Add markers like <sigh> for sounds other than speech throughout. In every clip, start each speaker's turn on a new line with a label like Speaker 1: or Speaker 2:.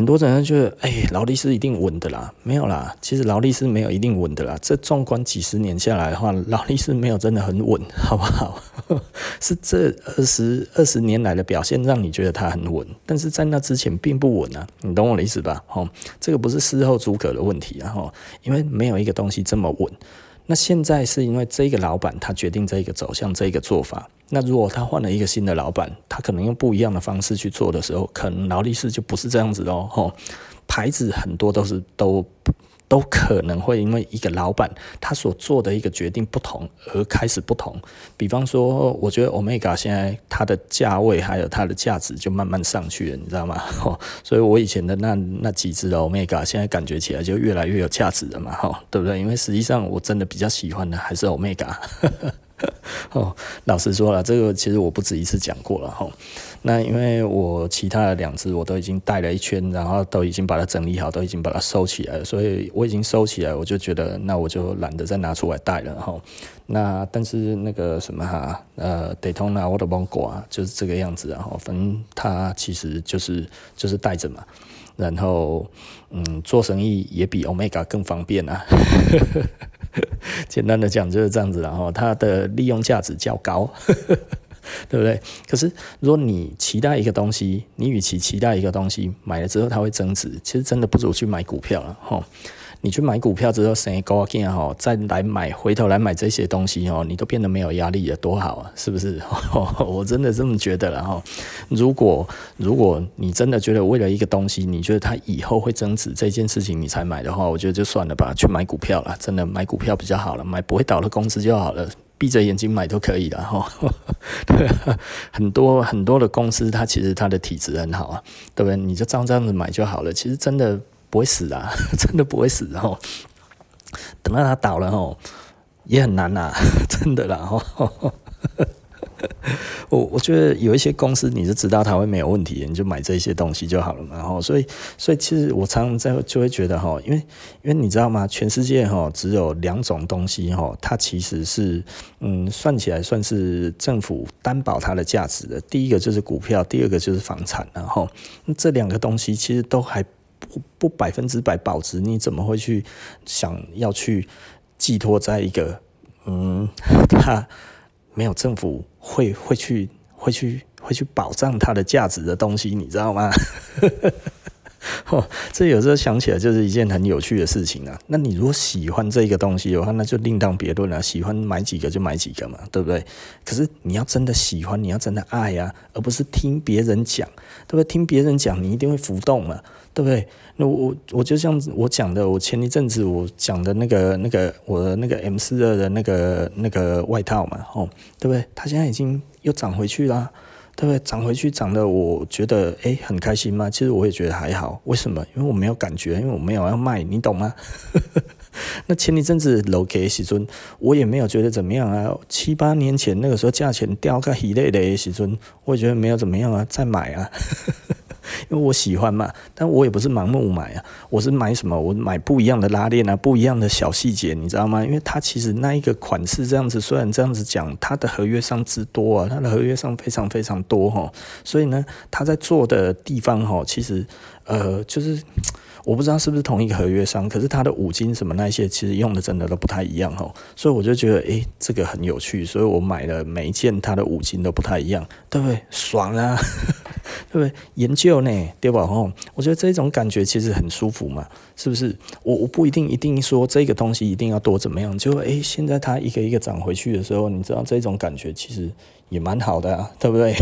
Speaker 1: 很多人觉得，哎，劳力士一定稳的啦，没有啦，其实劳力士没有一定稳的啦。这纵观几十年下来的话，劳力士没有真的很稳，<laughs> 好不好？<laughs> 是这二十二十年来的表现让你觉得它很稳，但是在那之前并不稳啊，你懂我的意思吧？哦，这个不是事后诸葛的问题啊，吼，因为没有一个东西这么稳。那现在是因为这个老板他决定这个走向这个做法。那如果他换了一个新的老板，他可能用不一样的方式去做的时候，可能劳力士就不是这样子哦。吼，牌子很多都是都都可能会因为一个老板他所做的一个决定不同而开始不同。比方说，我觉得 Omega 现在它的价位还有它的价值就慢慢上去了，你知道吗？吼，<laughs> 所以我以前的那那几只的 Omega 现在感觉起来就越来越有价值了嘛，吼，对不对？因为实际上我真的比较喜欢的还是 Omega。<laughs> 哦，老实说了，这个其实我不止一次讲过了哈。那因为我其他的两只我都已经戴了一圈，然后都已经把它整理好，都已经把它收起来了，所以我已经收起来，我就觉得那我就懒得再拿出来戴了哈。那但是那个什么哈，呃，Daytona 我的芒果啊，就是这个样子，然后反正它其实就是就是戴着嘛，然后嗯，做生意也比 Omega 更方便啊。<laughs> 简单的讲就是这样子，然后它的利用价值较高，对不对？可是如果你期待一个东西，你与其期待一个东西买了之后它会增值，其实真的不如去买股票了，哈。你去买股票之后，升高兴哈，再来买，回头来买这些东西哦，你都变得没有压力了，多好啊，是不是？<laughs> 我真的这么觉得了哈。如果如果你真的觉得为了一个东西，你觉得它以后会增值这件事情，你才买的话，我觉得就算了吧，去买股票了，真的买股票比较好了，买不会倒的公司就好了，闭着眼睛买都可以的哈。<laughs> 对，很多很多的公司，它其实它的体质很好啊，对不对？你就照这样子买就好了，其实真的。不会死啊，<laughs> 真的不会死哦。等到它倒了哦，也很难呐，<laughs> 真的啦哦。<laughs> 我我觉得有一些公司你是知道它会没有问题，你就买这些东西就好了嘛。然后所以所以其实我常常在就会觉得哈，因为因为你知道吗？全世界哈只有两种东西哈，它其实是嗯算起来算是政府担保它的价值的。第一个就是股票，第二个就是房产。然后这两个东西其实都还。不不百分之百保值，你怎么会去想要去寄托在一个嗯，<laughs> 它没有政府会会去会去会去保障它的价值的东西，你知道吗？<laughs> <laughs> 哦，这有时候想起来就是一件很有趣的事情啊。那你如果喜欢这个东西的话，那就另当别论了。喜欢买几个就买几个嘛，对不对？可是你要真的喜欢，你要真的爱呀，而不是听别人讲，对不对？听别人讲，你一定会浮动嘛，对不对？那我我就像我讲的，我前一阵子我讲的那个那个我的那个 M 四二的那个那个外套嘛，哦，对不对？它现在已经又涨回去啦。对不对？涨回去涨的，我觉得诶很开心吗？其实我也觉得还好。为什么？因为我没有感觉，因为我没有要卖，你懂吗？<laughs> 那前一阵子楼给时尊，我也没有觉得怎么样啊。七八年前那个时候价钱掉个一类的时尊，我也觉得没有怎么样啊，再买啊。因为我喜欢嘛，但我也不是盲目买啊，我是买什么？我买不一样的拉链啊，不一样的小细节，你知道吗？因为它其实那一个款式这样子，虽然这样子讲，它的合约上之多啊，它的合约上非常非常多哈，所以呢，它在做的地方哈，其实呃就是。我不知道是不是同一个合约商，可是他的五金什么那些，其实用的真的都不太一样哦，所以我就觉得，诶，这个很有趣，所以我买了每一件，它的五金都不太一样，对不对？爽啊，<laughs> 对不对？研究呢，对吧？吼，我觉得这种感觉其实很舒服嘛，是不是？我我不一定一定说这个东西一定要多怎么样，就诶，现在它一个一个涨回去的时候，你知道这种感觉其实也蛮好的啊，对不对？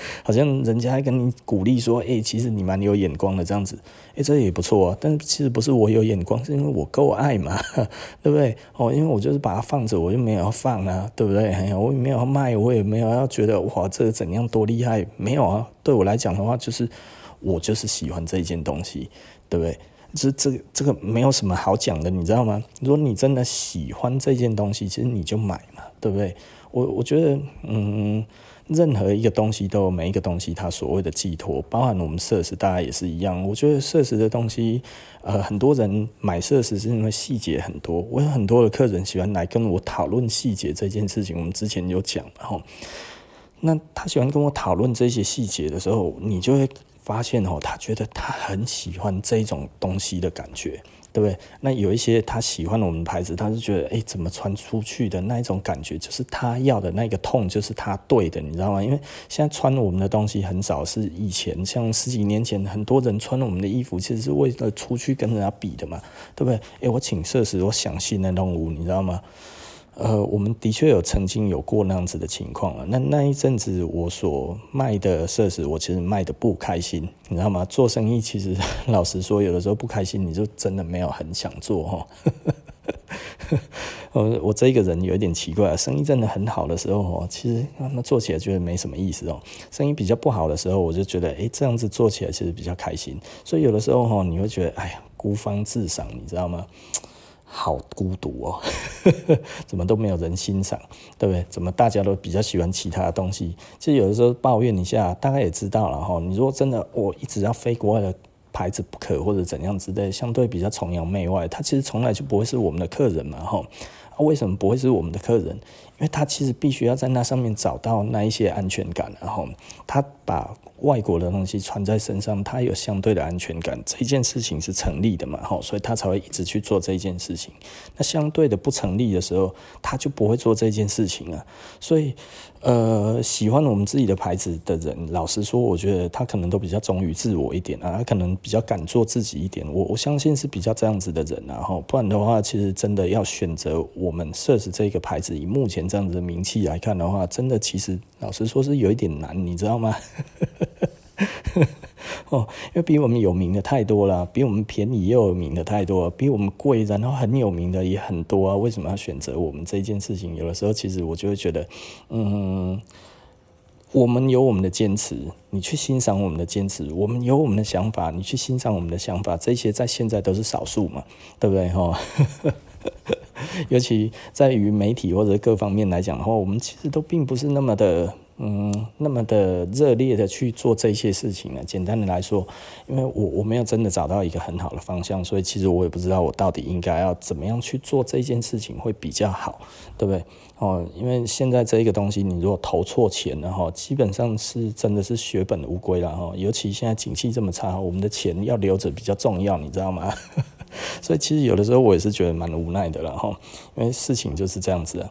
Speaker 1: <laughs> 好像人家还跟你鼓励说，诶，其实你蛮有眼光的这样子，诶，这也不错啊。但其实不是我有眼光，是因为我够爱嘛，<laughs> 对不对？哦，因为我就是把它放着，我就没有要放啊，对不对？哎呀，我也没有卖，我也没有要觉得哇，这个怎样多厉害，没有啊。对我来讲的话，就是我就是喜欢这件东西，对不对？这这个这个没有什么好讲的，你知道吗？如果你真的喜欢这件东西，其实你就买嘛，对不对？我我觉得，嗯。任何一个东西都有每一个东西它所谓的寄托，包含我们设施，大家也是一样。我觉得设施的东西，呃，很多人买设施是因为细节很多。我有很多的客人喜欢来跟我讨论细节这件事情，我们之前有讲，然后，那他喜欢跟我讨论这些细节的时候，你就会发现哦，他觉得他很喜欢这种东西的感觉。对不对？那有一些他喜欢我们的牌子，他是觉得，哎，怎么穿出去的那一种感觉，就是他要的那个痛，就是他对的，你知道吗？因为现在穿我们的东西很少是以前，像十几年前，很多人穿我们的衣服，其实是为了出去跟人家比的嘛，对不对？哎，我请设时，我想信那动物，你知道吗？呃，我们的确有曾经有过那样子的情况啊。那那一阵子，我所卖的设施，我其实卖的不开心，你知道吗？做生意其实 <laughs> 老实说，有的时候不开心，你就真的没有很想做哈。我 <laughs> 我这个人有一点奇怪，生意真的很好的时候哦，其实那做起来觉得没什么意思哦。生意比较不好的时候，我就觉得，哎，这样子做起来其实比较开心。所以有的时候哈，你会觉得，哎呀，孤芳自赏，你知道吗？好孤独哦，<laughs> 怎么都没有人欣赏，对不对？怎么大家都比较喜欢其他的东西？其实有的时候抱怨一下，大概也知道了哈。你如果真的我一直要非国外的牌子不可，或者怎样之类，相对比较崇洋媚外，他其实从来就不会是我们的客人嘛哈。为什么不会是我们的客人？因为他其实必须要在那上面找到那一些安全感，然后他把。外国的东西穿在身上，他有相对的安全感，这件事情是成立的嘛？吼，所以他才会一直去做这件事情。那相对的不成立的时候，他就不会做这件事情啊。所以，呃，喜欢我们自己的牌子的人，老实说，我觉得他可能都比较忠于自我一点啊，他可能比较敢做自己一点。我我相信是比较这样子的人啊，吼，不然的话，其实真的要选择我们 SIRS 这个牌子，以目前这样子的名气来看的话，真的其实老实说是有一点难，你知道吗？<laughs> 哦，因为比我们有名的太多了，比我们便宜又有名的太多，比我们贵然后很有名的也很多啊。为什么要选择我们这件事情？有的时候其实我就会觉得，嗯，我们有我们的坚持，你去欣赏我们的坚持；我们有我们的想法，你去欣赏我们的想法。这些在现在都是少数嘛，对不对？哈、哦，<laughs> 尤其在于媒体或者各方面来讲的话，我们其实都并不是那么的。嗯，那么的热烈的去做这些事情呢？简单的来说，因为我我没有真的找到一个很好的方向，所以其实我也不知道我到底应该要怎么样去做这件事情会比较好，对不对？哦，因为现在这一个东西，你如果投错钱了哈，基本上是真的是血本无归了哈。尤其现在景气这么差，我们的钱要留着比较重要，你知道吗？<laughs> 所以其实有的时候我也是觉得蛮无奈的了哈，因为事情就是这样子啊。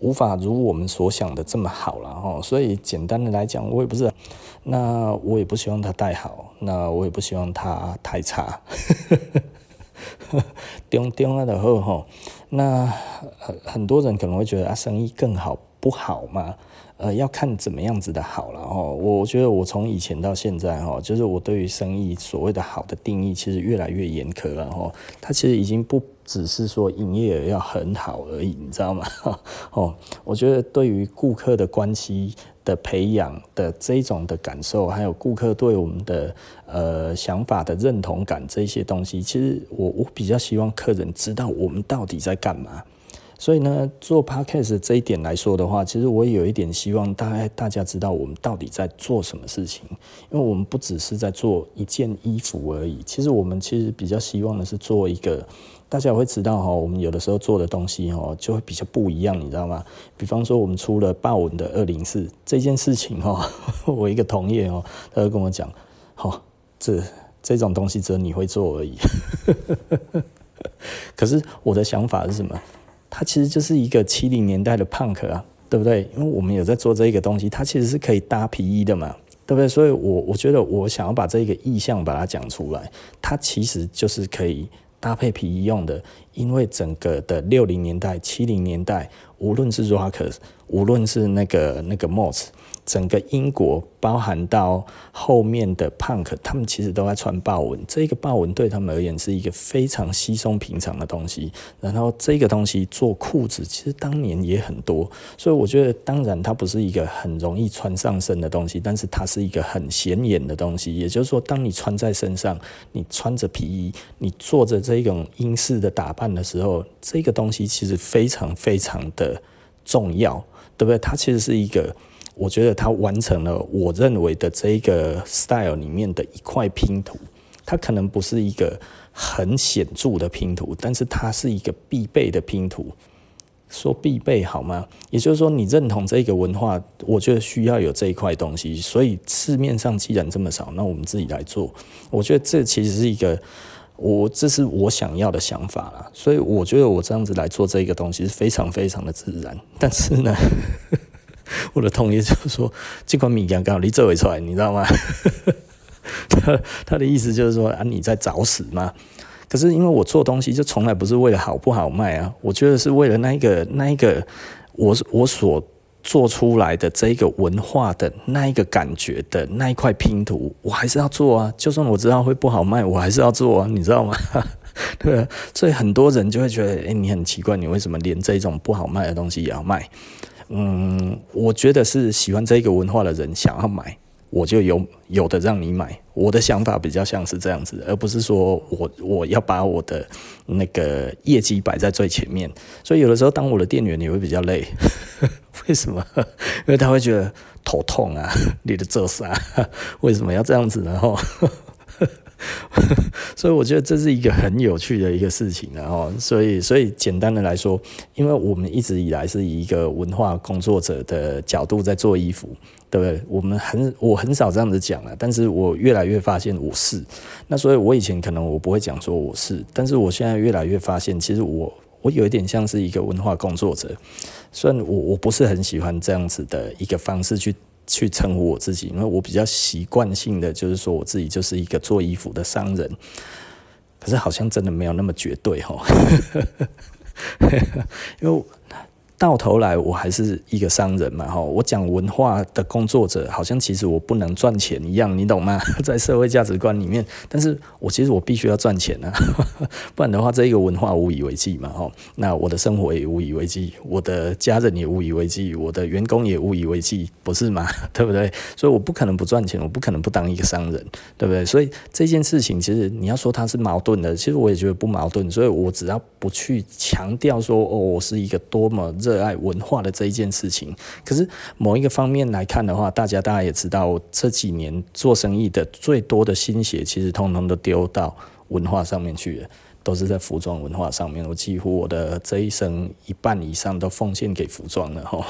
Speaker 1: 无法如我们所想的这么好了哈，所以简单的来讲，我也不是，那我也不希望他太好，那我也不希望他太差，<laughs> 中中啊的好哈。那很很多人可能会觉得啊，生意更好不好嘛？呃，要看怎么样子的好了哈。我觉得我从以前到现在哈，就是我对于生意所谓的好的定义，其实越来越严苛了哈。它其实已经不。只是说营业额要很好而已，你知道吗？<laughs> 哦，我觉得对于顾客的关系的培养的这种的感受，还有顾客对我们的呃想法的认同感这些东西，其实我我比较希望客人知道我们到底在干嘛。所以呢，做 Podcast 这一点来说的话，其实我也有一点希望大家大家知道我们到底在做什么事情，因为我们不只是在做一件衣服而已，其实我们其实比较希望的是做一个。大家也会知道哈，我们有的时候做的东西哈，就会比较不一样，你知道吗？比方说，我们出了豹纹的二零四这件事情哈，<laughs> 我一个同业哦，他就跟我讲，哈，这这种东西只有你会做而已。<laughs> 可是我的想法是什么？它其实就是一个七零年代的 punk 啊，对不对？因为我们有在做这一个东西，它其实是可以搭皮衣的嘛，对不对？所以我我觉得我想要把这个意向把它讲出来，它其实就是可以。搭配皮衣用的，因为整个的六零年代、七零年代，无论是 Rockers，无论是那个那个帽子。整个英国包含到后面的 Punk，他们其实都在穿豹纹。这个豹纹对他们而言是一个非常稀松平常的东西。然后这个东西做裤子，其实当年也很多。所以我觉得，当然它不是一个很容易穿上身的东西，但是它是一个很显眼的东西。也就是说，当你穿在身上，你穿着皮衣，你做着这种英式的打扮的时候，这个东西其实非常非常的重要，对不对？它其实是一个。我觉得他完成了我认为的这个 style 里面的一块拼图，它可能不是一个很显著的拼图，但是它是一个必备的拼图。说必备好吗？也就是说，你认同这个文化，我觉得需要有这一块东西。所以市面上既然这么少，那我们自己来做。我觉得这其实是一个我这是我想要的想法啦。所以我觉得我这样子来做这个东西是非常非常的自然。但是呢，我的同业就是说，这款米刚刚你做出来，你知道吗？<laughs> 他他的意思就是说啊，你在找死吗？可是因为我做东西就从来不是为了好不好卖啊，我觉得是为了那一个那一个我我所做出来的这个文化的那一个感觉的那一块拼图，我还是要做啊。就算我知道会不好卖，我还是要做啊，你知道吗？<laughs> 对啊，所以很多人就会觉得，哎，你很奇怪，你为什么连这种不好卖的东西也要卖？嗯，我觉得是喜欢这个文化的人想要买。我就有有的让你买，我的想法比较像是这样子，而不是说我我要把我的那个业绩摆在最前面。所以有的时候当我的店员你会比较累，<laughs> 为什么？因为他会觉得头痛啊，你的这啥？为什么要这样子？然后。<laughs> 所以我觉得这是一个很有趣的一个事情，然后，所以，所以简单的来说，因为我们一直以来是以一个文化工作者的角度在做衣服，对不对？我们很，我很少这样子讲了，但是我越来越发现我是。那所以，我以前可能我不会讲说我是，但是我现在越来越发现，其实我，我有一点像是一个文化工作者。虽然我我不是很喜欢这样子的一个方式去。去称呼我自己，因为我比较习惯性的就是说我自己就是一个做衣服的商人，可是好像真的没有那么绝对哈，<laughs> 因为。到头来，我还是一个商人嘛，哈！我讲文化的工作者，好像其实我不能赚钱一样，你懂吗？<laughs> 在社会价值观里面，但是我其实我必须要赚钱啊，<laughs> 不然的话，这一个文化无以为继嘛，哈！那我的生活也无以为继，我的家人也无以为继，我的员工也无以为继，不是吗？<laughs> 对不对？所以我不可能不赚钱，我不可能不当一个商人，对不对？所以这件事情，其实你要说它是矛盾的，其实我也觉得不矛盾。所以我只要不去强调说，哦，我是一个多么。热爱文化的这一件事情，可是某一个方面来看的话，大家大家也知道，这几年做生意的最多的心血，其实通通都丢到文化上面去了，都是在服装文化上面。我几乎我的这一生一半以上都奉献给服装了哈。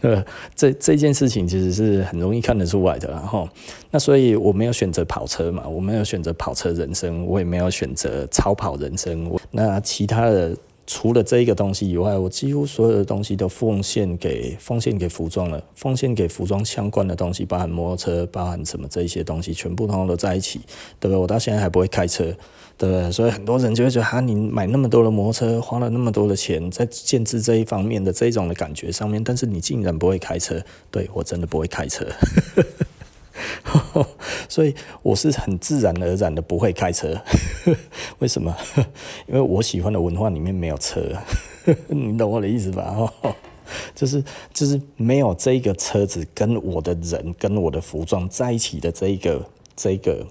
Speaker 1: 呃，<laughs> 这这件事情其实是很容易看得出来的，然后那所以我没有选择跑车嘛，我没有选择跑车人生，我也没有选择超跑人生，我那其他的。除了这一个东西以外，我几乎所有的东西都奉献给奉献给服装了，奉献给服装相关的东西，包含摩托车，包含什么这一些东西，全部通通都在一起，对不对？我到现在还不会开车，对不对？所以很多人就会觉得，哈，你买那么多的摩托车，花了那么多的钱在建制这一方面的这种的感觉上面，但是你竟然不会开车，对，我真的不会开车。<laughs> 所以我是很自然而然的不会开车，<laughs> 为什么？<laughs> 因为我喜欢的文化里面没有车，你懂我的意思吧？就是就是没有这个车子跟我的人跟我的服装在一起的这一个这一个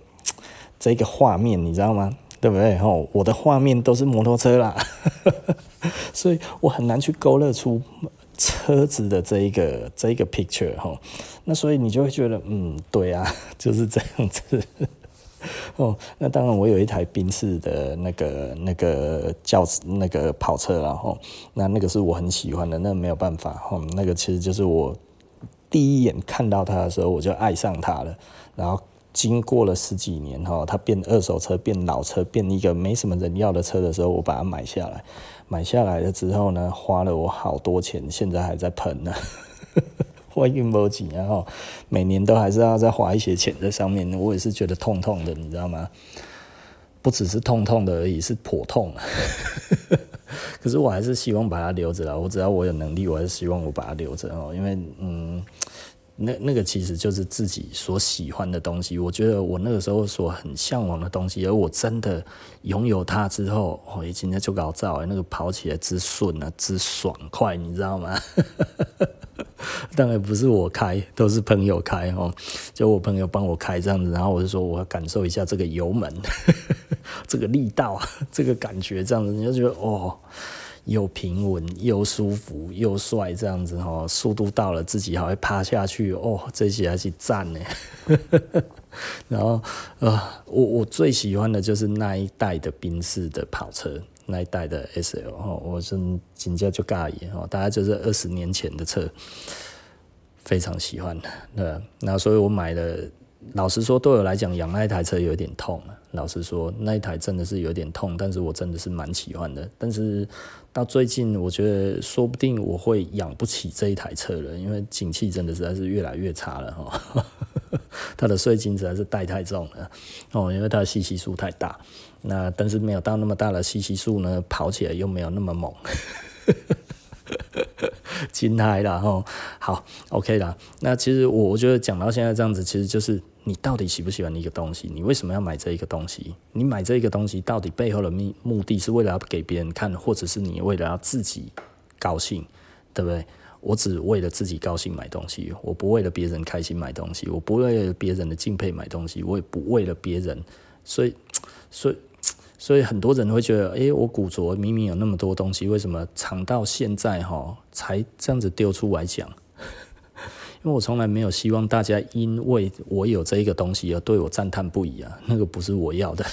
Speaker 1: 这一个画面，你知道吗？对不对？哦我的画面都是摩托车啦，所以我很难去勾勒出。车子的这一个这一个 picture 哈，那所以你就会觉得，嗯，对啊，就是这样子。哦，那当然，我有一台宾士的那个那个轿那个跑车然后，那那个是我很喜欢的，那没有办法哈，那个其实就是我第一眼看到它的时候，我就爱上它了，然后。经过了十几年哈，它变二手车，变老车，变一个没什么人要的车的时候，我把它买下来。买下来了之后呢，花了我好多钱，现在还在喷呢。我运不起，然后每年都还是要再花一些钱在上面。我也是觉得痛痛的，你知道吗？不只是痛痛的而已，是颇痛。<laughs> 可是我还是希望把它留着了。我只要我有能力，我还是希望我把它留着哦，因为嗯。那那个其实就是自己所喜欢的东西，我觉得我那个时候所很向往的东西，而我真的拥有它之后，我今天就搞造，那个跑起来之顺啊，之爽快，你知道吗？<laughs> 当然不是我开，都是朋友开哦，就我朋友帮我开这样子，然后我就说我要感受一下这个油门，<laughs> 这个力道，这个感觉，这样子你就觉得哦。又平稳又舒服又帅，这样子哈，速度到了自己还会趴下去哦，这些还是赞呢。<laughs> 然后呃，我我最喜欢的就是那一代的宾士的跑车，那一代的 S L 哈，我真紧接就尬意哈，大概就是二十年前的车，非常喜欢的，对，那所以我买了。老实说，对我来讲，养那一台车有点痛。老实说，那一台真的是有点痛，但是我真的是蛮喜欢的。但是到最近，我觉得说不定我会养不起这一台车了，因为景气真的实在是越来越差了哈。<laughs> 它的税金实在是带太重了哦，因为它的吸吸数太大。那但是没有到那么大的吸吸数呢，跑起来又没有那么猛。<laughs> 金胎了哈，好，OK 啦。那其实我我觉得讲到现在这样子，其实就是你到底喜不喜欢一个东西？你为什么要买这一个东西？你买这一个东西到底背后的目目的是为了要给别人看，或者是你为了要自己高兴，对不对？我只为了自己高兴买东西，我不为了别人开心买东西，我不为了别人的敬佩买东西，我也不为了别人，所以，所以。所以很多人会觉得，诶、我古着明明有那么多东西，为什么藏到现在哈才这样子丢出来讲？因为我从来没有希望大家因为我有这一个东西而对我赞叹不已啊，那个不是我要的。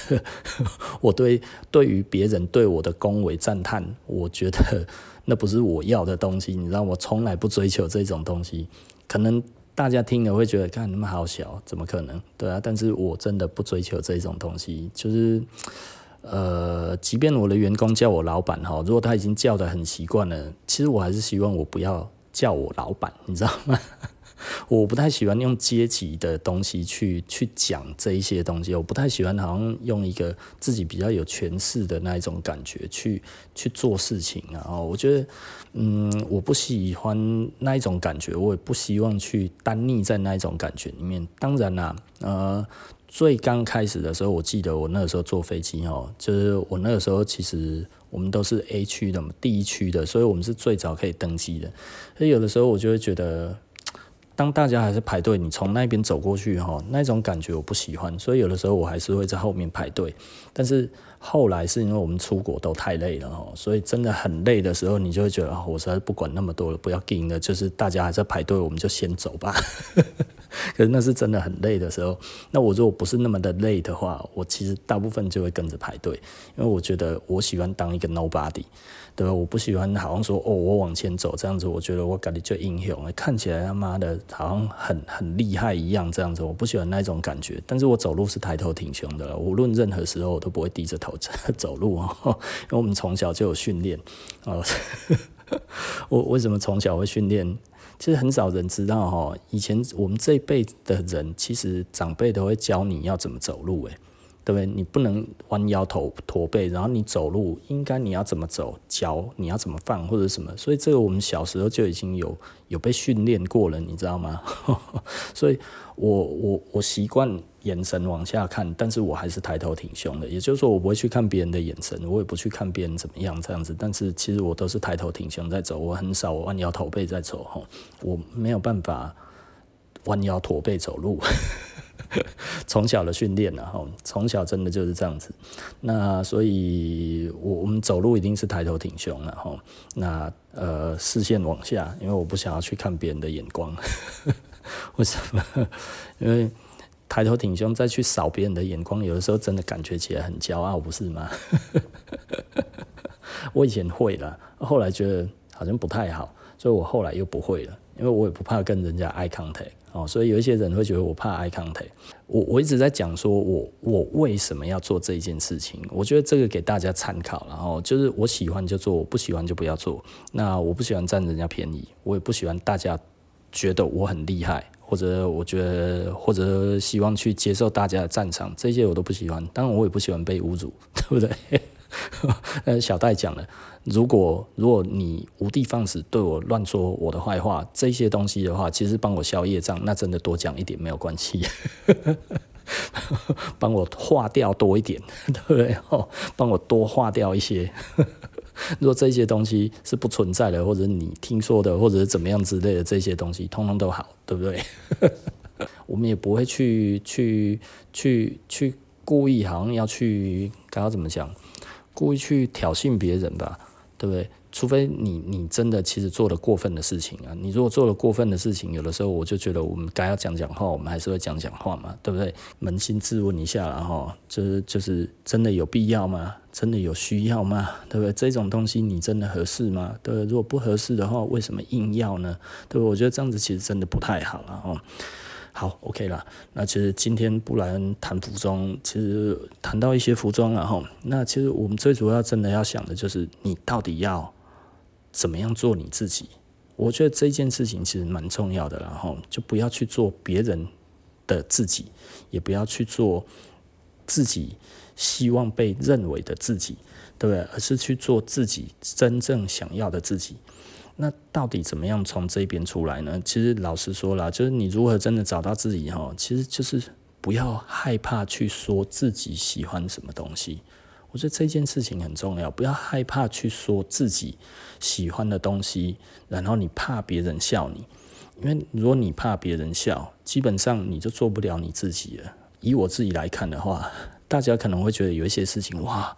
Speaker 1: <laughs> 我对对于别人对我的恭维赞叹，我觉得 <laughs> 那不是我要的东西，你知道，我从来不追求这种东西。可能大家听了会觉得，看那么好小，怎么可能？对啊，但是我真的不追求这种东西，就是。呃，即便我的员工叫我老板哈，如果他已经叫得很习惯了，其实我还是希望我不要叫我老板，你知道吗？我不太喜欢用阶级的东西去去讲这一些东西，我不太喜欢好像用一个自己比较有权势的那一种感觉去去做事情啊。我觉得，嗯，我不喜欢那一种感觉，我也不希望去单溺在那一种感觉里面。当然啦，呃。最刚开始的时候，我记得我那个时候坐飞机哦，就是我那个时候其实我们都是 A 区的嘛，第一区的，所以我们是最早可以登机的。所以有的时候我就会觉得，当大家还是排队，你从那边走过去哈，那种感觉我不喜欢，所以有的时候我还是会在后面排队。但是后来是因为我们出国都太累了哈，所以真的很累的时候，你就会觉得啊，我实在不管那么多了，不要紧了，就是大家还在排队，我们就先走吧。<laughs> 可是那是真的很累的时候，那我如果不是那么的累的话，我其实大部分就会跟着排队，因为我觉得我喜欢当一个 nobody，对吧？我不喜欢好像说哦，我往前走这样子，我觉得我感觉就英雄，看起来他妈的好像很很厉害一样这样子，我不喜欢那种感觉。但是我走路是抬头挺胸的，无论任何时候我都不会低着头走路哦，<laughs> 因为我们从小就有训练哦。<laughs> 我为什么从小会训练？其实很少人知道哈，以前我们这一辈的人，其实长辈都会教你要怎么走路，哎，对不对？你不能弯腰驼驼背，然后你走路应该你要怎么走，脚你要怎么放或者什么，所以这个我们小时候就已经有有被训练过了，你知道吗？<laughs> 所以我我我习惯。眼神往下看，但是我还是抬头挺胸的。也就是说，我不会去看别人的眼神，我也不去看别人怎么样这样子。但是其实我都是抬头挺胸在走，我很少弯腰驼背在走哈。我没有办法弯腰驼背走路，<laughs> 从小的训练了哈，从小真的就是这样子。那所以我我们走路一定是抬头挺胸了哈。那呃视线往下，因为我不想要去看别人的眼光。<laughs> 为什么？<laughs> 因为抬头挺胸再去扫别人的眼光，有的时候真的感觉起来很骄傲，不是吗？我以前会了，后来觉得好像不太好，所以我后来又不会了，因为我也不怕跟人家 eye contact 哦，所以有一些人会觉得我怕 eye contact。我我一直在讲说我我为什么要做这一件事情，我觉得这个给大家参考，然后就是我喜欢就做，我不喜欢就不要做。那我不喜欢占人家便宜，我也不喜欢大家觉得我很厉害。或者我觉得，或者希望去接受大家的赞赏，这些我都不喜欢。当然，我也不喜欢被侮辱，对不对？<laughs> 呃，小戴讲了，如果如果你无的放矢对我乱说我的坏话，这些东西的话，其实帮我消业障，那真的多讲一点没有关系，<laughs> 帮我化掉多一点，<laughs> 对不对？哦，帮我多化掉一些。如果这些东西是不存在的，或者你听说的，或者是怎么样之类的，这些东西通通都好，对不对？我们也不会去去去去故意，好像要去该要怎么讲，故意去挑衅别人吧，对不对？除非你你真的其实做了过分的事情啊，你如果做了过分的事情，有的时候我就觉得我们该要讲讲话，我们还是会讲讲话嘛，对不对？扪心自问一下，然后就是就是真的有必要吗？真的有需要吗？对不对？这种东西你真的合适吗？对？如果不合适的话，为什么硬要呢？对不对？我觉得这样子其实真的不太好了哦。好，OK 了。那其实今天不然谈服装，其实谈到一些服装然后，那其实我们最主要真的要想的就是，你到底要怎么样做你自己？我觉得这件事情其实蛮重要的，然后就不要去做别人的自己，也不要去做自己希望被认为的自己，对不对？而是去做自己真正想要的自己。那到底怎么样从这边出来呢？其实老实说啦，就是你如何真的找到自己哈，其实就是不要害怕去说自己喜欢什么东西。我觉得这件事情很重要，不要害怕去说自己喜欢的东西，然后你怕别人笑你，因为如果你怕别人笑，基本上你就做不了你自己了。以我自己来看的话，大家可能会觉得有一些事情哇，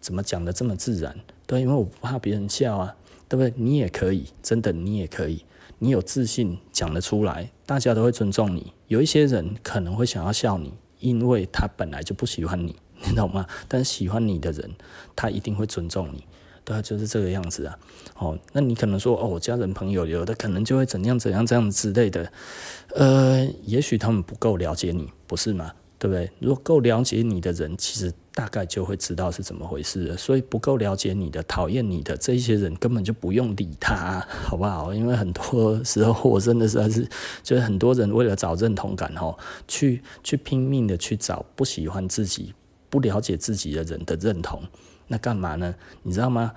Speaker 1: 怎么讲得这么自然？对，因为我不怕别人笑啊。对不对？你也可以，真的，你也可以。你有自信讲得出来，大家都会尊重你。有一些人可能会想要笑你，因为他本来就不喜欢你，你懂吗？<laughs> 但喜欢你的人，他一定会尊重你。对，就是这个样子啊。哦，那你可能说，哦，我家人朋友有的可能就会怎样怎样这样之类的。呃，也许他们不够了解你，不是吗？对不对？如果够了解你的人，其实大概就会知道是怎么回事了。所以不够了解你的、讨厌你的这些人，根本就不用理他，好不好？因为很多时候我真的是还是，就是很多人为了找认同感，吼，去去拼命的去找不喜欢自己、不了解自己的人的认同。那干嘛呢？你知道吗？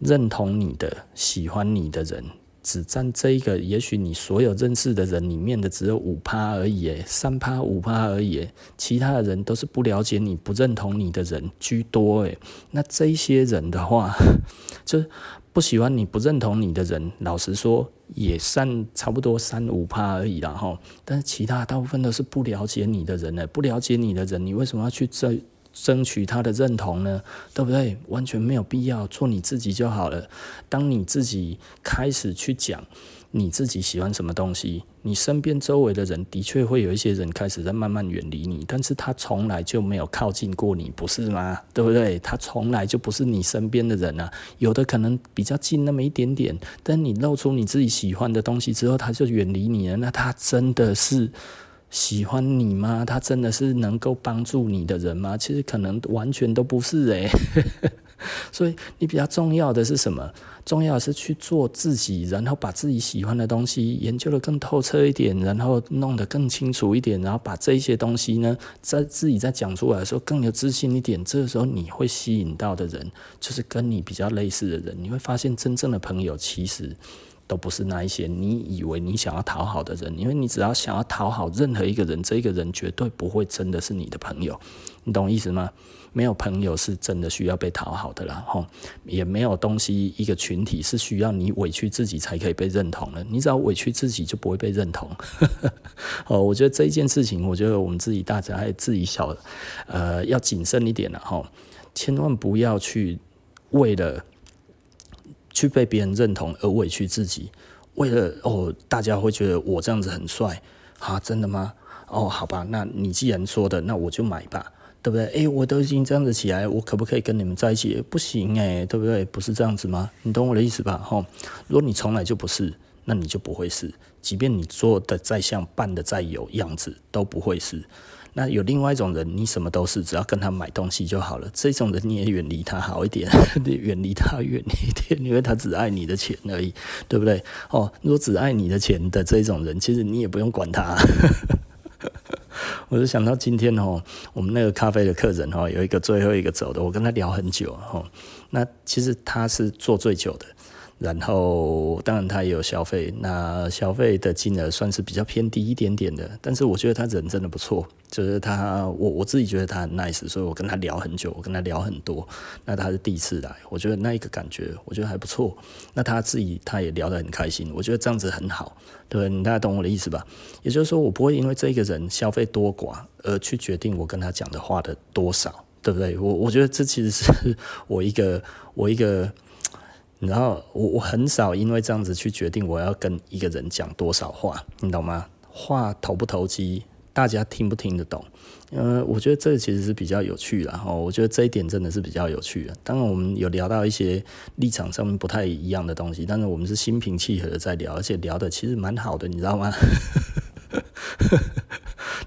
Speaker 1: 认同你的、喜欢你的人。只占这一个，也许你所有认识的人里面的只有五趴而已，诶，三趴五趴而已，其他的人都是不了解你、不认同你的人居多，诶，那这些人的话，<laughs> 就不喜欢你、不认同你的人，老实说也算差不多三五趴而已啦，哈。但是其他大部分都是不了解你的人呢，不了解你的人，你为什么要去争？争取他的认同呢，对不对？完全没有必要，做你自己就好了。当你自己开始去讲你自己喜欢什么东西，你身边周围的人的确会有一些人开始在慢慢远离你，但是他从来就没有靠近过你，不是吗？对不对？他从来就不是你身边的人啊。有的可能比较近那么一点点，但你露出你自己喜欢的东西之后，他就远离你了。那他真的是？喜欢你吗？他真的是能够帮助你的人吗？其实可能完全都不是诶。<laughs> 所以你比较重要的是什么？重要的是去做自己，然后把自己喜欢的东西研究得更透彻一点，然后弄得更清楚一点，然后把这些东西呢，在自己在讲出来的时候更有自信一点。这个时候你会吸引到的人，就是跟你比较类似的人。你会发现真正的朋友其实。都不是那一些你以为你想要讨好的人，因为你只要想要讨好任何一个人，这一个人绝对不会真的是你的朋友，你懂意思吗？没有朋友是真的需要被讨好的啦，吼，也没有东西一个群体是需要你委屈自己才可以被认同的，你只要委屈自己就不会被认同。<laughs> 哦，我觉得这一件事情，我觉得我们自己大家自己小，呃，要谨慎一点了，吼，千万不要去为了。去被别人认同而委屈自己，为了哦，大家会觉得我这样子很帅啊？真的吗？哦，好吧，那你既然说的，那我就买吧，对不对？诶，我都已经这样子起来，我可不可以跟你们在一起？不行诶，对不对？不是这样子吗？你懂我的意思吧？吼，如果你从来就不是，那你就不会是，即便你做的再像，扮的再有样子，都不会是。那有另外一种人，你什么都是，只要跟他买东西就好了。这种人你也远离他好一点，<laughs> 你远离他远离一点，因为他只爱你的钱而已，对不对？哦，如果只爱你的钱的这种人，其实你也不用管他。<laughs> 我就想到今天哦，我们那个咖啡的客人哦，有一个最后一个走的，我跟他聊很久哦。那其实他是做最久的。然后，当然他也有消费，那消费的金额算是比较偏低一点点的。但是我觉得他人真的不错，就是他，我我自己觉得他很 nice，所以我跟他聊很久，我跟他聊很多。那他是第一次来，我觉得那一个感觉，我觉得还不错。那他自己他也聊得很开心，我觉得这样子很好，对？你大家懂我的意思吧？也就是说，我不会因为这个人消费多寡而去决定我跟他讲的话的多少，对不对？我我觉得这其实是我一个我一个。你知道，我我很少因为这样子去决定我要跟一个人讲多少话，你懂吗？话投不投机，大家听不听得懂？呃，我觉得这其实是比较有趣的哦。我觉得这一点真的是比较有趣的。当然，我们有聊到一些立场上面不太一样的东西，但是我们是心平气和的在聊，而且聊的其实蛮好的，你知道吗？<laughs>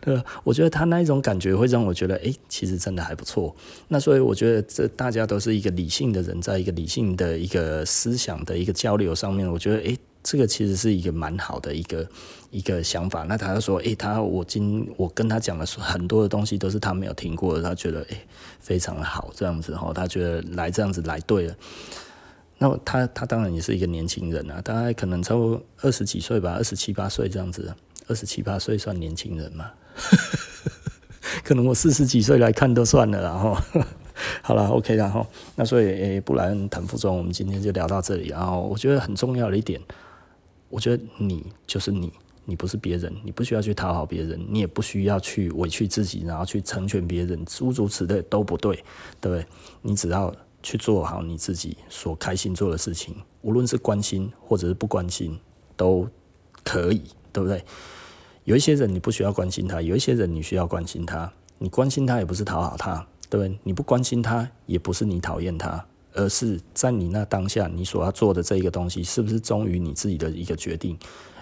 Speaker 1: 对，我觉得他那一种感觉会让我觉得，哎，其实真的还不错。那所以我觉得这大家都是一个理性的人，在一个理性的一个思想的一个交流上面，我觉得，哎。这个其实是一个蛮好的一个一个想法。那他就说，诶，他我今我跟他讲的很多的东西都是他没有听过的，他觉得诶非常好，这样子哈，他觉得来这样子来对了。那他他当然也是一个年轻人啊，大概可能超过二十几岁吧，二十七八岁这样子，二十七八岁算年轻人嘛？<laughs> 可能我四十几岁来看都算了，然后。<laughs> 好了，OK，然后那所以，诶、欸，布莱恩谭富中，我们今天就聊到这里。然后我觉得很重要的一点，我觉得你就是你，你不是别人，你不需要去讨好别人，你也不需要去委屈自己，然后去成全别人，诸如此类都不对，对不对？你只要去做好你自己所开心做的事情，无论是关心或者是不关心，都可以，对不对？有一些人你不需要关心他，有一些人你需要关心他，你关心他也不是讨好他。对不对，你不关心他，也不是你讨厌他，而是在你那当下，你所要做的这一个东西，是不是忠于你自己的一个决定，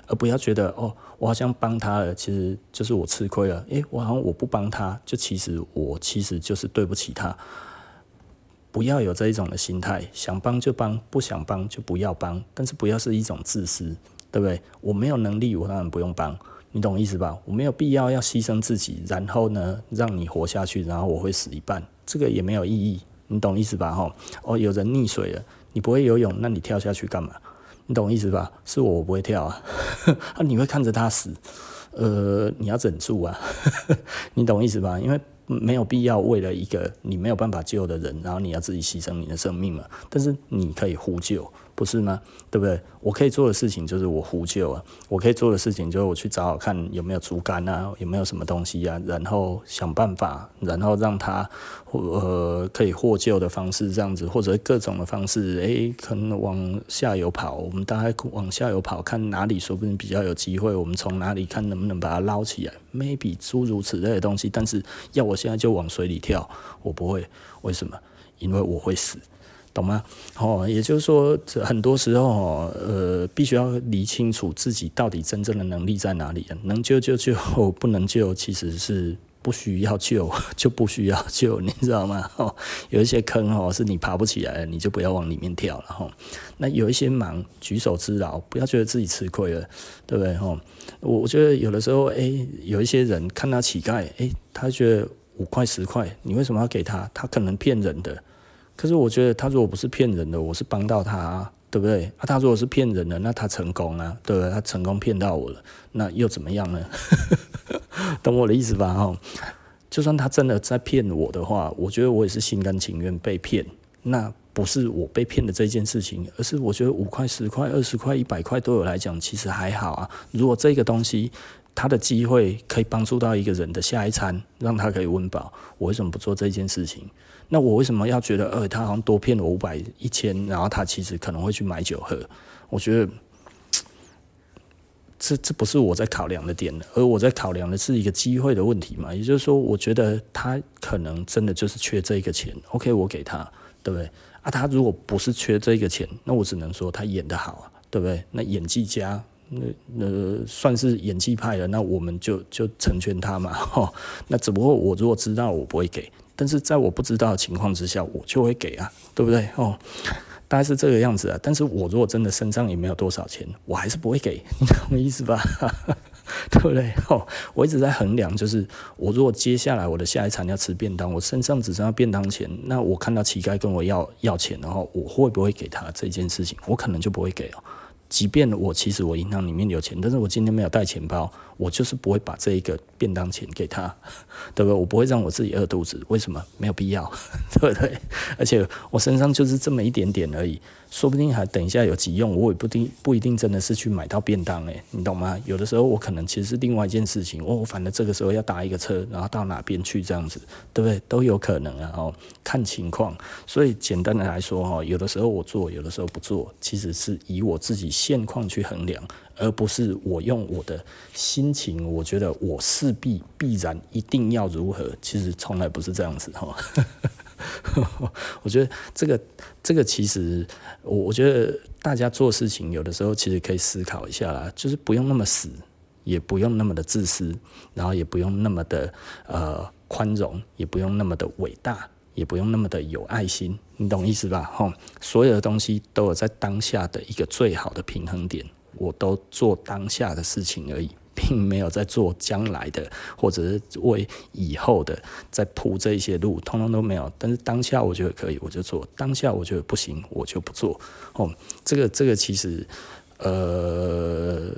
Speaker 1: 而不要觉得哦，我好像帮他了，其实就是我吃亏了。诶，我好像我不帮他，就其实我其实就是对不起他。不要有这一种的心态，想帮就帮，不想帮就不要帮，但是不要是一种自私，对不对？我没有能力，我当然不用帮。你懂意思吧？我没有必要要牺牲自己，然后呢，让你活下去，然后我会死一半，这个也没有意义。你懂意思吧？吼，哦，有人溺水了，你不会游泳，那你跳下去干嘛？你懂意思吧？是我，我不会跳，<laughs> 啊，你会看着他死，呃，你要忍住啊，<laughs> 你懂意思吧？因为没有必要为了一个你没有办法救的人，然后你要自己牺牲你的生命嘛。但是你可以呼救。不是吗？对不对？我可以做的事情就是我呼救啊，我可以做的事情就是我去找找看有没有竹竿啊，有没有什么东西啊，然后想办法，然后让他呃可以获救的方式这样子，或者各种的方式，诶，可能往下游跑，我们大概往下游跑，看哪里说不定比较有机会，我们从哪里看能不能把它捞起来，maybe 诸如此类的东西。但是要我现在就往水里跳，我不会，为什么？因为我会死。懂吗？哦，也就是说，很多时候，呃，必须要理清楚自己到底真正的能力在哪里。能救就救，<laughs> 不能救，其实是不需要救 <laughs> 就不需要救，你知道吗？<laughs> 哦，有一些坑哦，是你爬不起来，你就不要往里面跳了哈。那有一些忙，举手之劳，不要觉得自己吃亏了，对不对？哈，我我觉得有的时候，诶，有一些人看到乞丐，诶，他觉得五块十块，你为什么要给他？他可能骗人的。可是我觉得他如果不是骗人的，我是帮到他啊，对不对？啊，他如果是骗人的，那他成功啊，对不对？他成功骗到我了，那又怎么样呢？<laughs> 懂我的意思吧？哈，就算他真的在骗我的话，我觉得我也是心甘情愿被骗。那不是我被骗的这件事情，而是我觉得五块、十块、二十块、一百块对我来讲其实还好啊。如果这个东西他的机会可以帮助到一个人的下一餐，让他可以温饱，我为什么不做这件事情？那我为什么要觉得，呃，他好像多骗了五百、一千，然后他其实可能会去买酒喝？我觉得这这不是我在考量的点，而我在考量的是一个机会的问题嘛。也就是说，我觉得他可能真的就是缺这个钱，OK，我给他，对不对？啊，他如果不是缺这个钱，那我只能说他演得好，对不对？那演技佳，那那算是演技派的，那我们就就成全他嘛。<laughs> 哈，那只不过我如果知道，我不会给。但是在我不知道的情况之下，我就会给啊，对不对？哦，大概是这个样子啊。但是我如果真的身上也没有多少钱，我还是不会给，你懂我意思吧？<laughs> 对不对？哦，我一直在衡量，就是我如果接下来我的下一餐要吃便当，我身上只剩下便当钱，那我看到乞丐跟我要要钱，然后我会不会给他这件事情？我可能就不会给哦。即便我其实我银行里面有钱，但是我今天没有带钱包，我就是不会把这一个便当钱给他，<laughs> 对不对？我不会让我自己饿肚子，为什么？没有必要，<laughs> 对不对？而且我身上就是这么一点点而已。说不定还等一下有急用，我也不定不一定真的是去买到便当诶，你懂吗？有的时候我可能其实是另外一件事情，我反正这个时候要搭一个车，然后到哪边去这样子，对不对？都有可能啊，哦，看情况。所以简单的来说哈，有的时候我做，有的时候不做，其实是以我自己现况去衡量，而不是我用我的心情，我觉得我势必必然一定要如何，其实从来不是这样子哈。<laughs> 我觉得这个这个其实，我我觉得大家做事情有的时候其实可以思考一下啦，就是不用那么死，也不用那么的自私，然后也不用那么的呃宽容，也不用那么的伟大，也不用那么的有爱心，你懂意思吧？吼，所有的东西都有在当下的一个最好的平衡点，我都做当下的事情而已。<laughs> 并没有在做将来的，或者是为以后的在铺这一些路，通通都没有。但是当下我觉得可以，我就做；当下我觉得不行，我就不做。哦，这个这个其实，呃，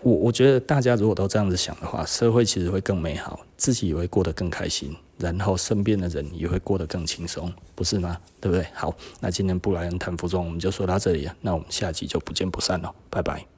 Speaker 1: 我我觉得大家如果都这样子想的话，社会其实会更美好，自己也会过得更开心，然后身边的人也会过得更轻松，不是吗？对不对？好，那今天布莱恩谈服装我们就说到这里了，那我们下集就不见不散了，拜拜。